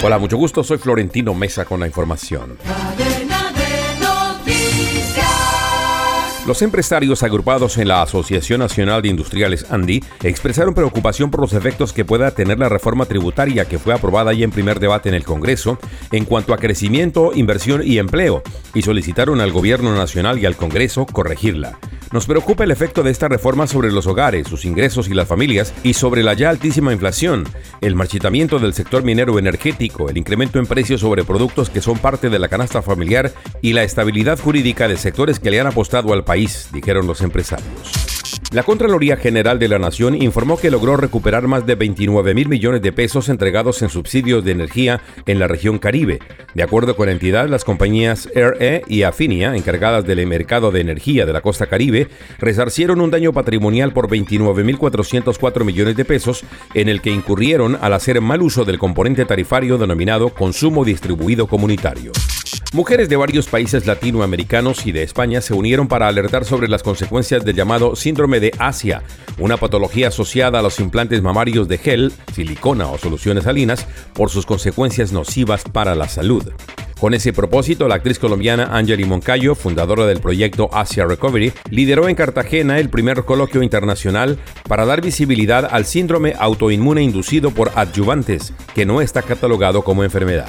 Hola, mucho gusto. Soy Florentino Mesa con la información. Los empresarios agrupados en la Asociación Nacional de Industriales ANDI expresaron preocupación por los efectos que pueda tener la reforma tributaria que fue aprobada ya en primer debate en el Congreso en cuanto a crecimiento, inversión y empleo, y solicitaron al Gobierno Nacional y al Congreso corregirla. Nos preocupa el efecto de esta reforma sobre los hogares, sus ingresos y las familias y sobre la ya altísima inflación, el marchitamiento del sector minero energético, el incremento en precios sobre productos que son parte de la canasta familiar y la estabilidad jurídica de sectores que le han apostado al país, dijeron los empresarios. La Contraloría General de la Nación informó que logró recuperar más de 29 mil millones de pesos entregados en subsidios de energía en la región Caribe. De acuerdo con la entidad, las compañías RE y Afinia, encargadas del mercado de energía de la costa Caribe, resarcieron un daño patrimonial por 29.404 millones de pesos, en el que incurrieron al hacer mal uso del componente tarifario denominado consumo distribuido comunitario. Mujeres de varios países latinoamericanos y de España se unieron para alertar sobre las consecuencias del llamado síndrome de Asia, una patología asociada a los implantes mamarios de gel, silicona o soluciones salinas por sus consecuencias nocivas para la salud. Con ese propósito, la actriz colombiana Angeli Moncayo, fundadora del proyecto Asia Recovery, lideró en Cartagena el primer coloquio internacional para dar visibilidad al síndrome autoinmune inducido por adyuvantes, que no está catalogado como enfermedad.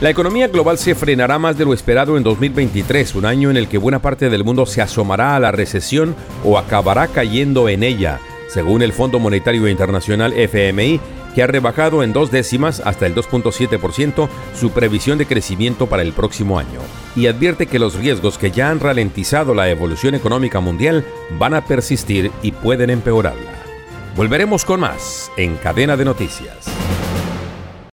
La economía global se frenará más de lo esperado en 2023, un año en el que buena parte del mundo se asomará a la recesión o acabará cayendo en ella, según el Fondo Monetario Internacional FMI, que ha rebajado en dos décimas hasta el 2.7% su previsión de crecimiento para el próximo año, y advierte que los riesgos que ya han ralentizado la evolución económica mundial van a persistir y pueden empeorarla. Volveremos con más en Cadena de Noticias.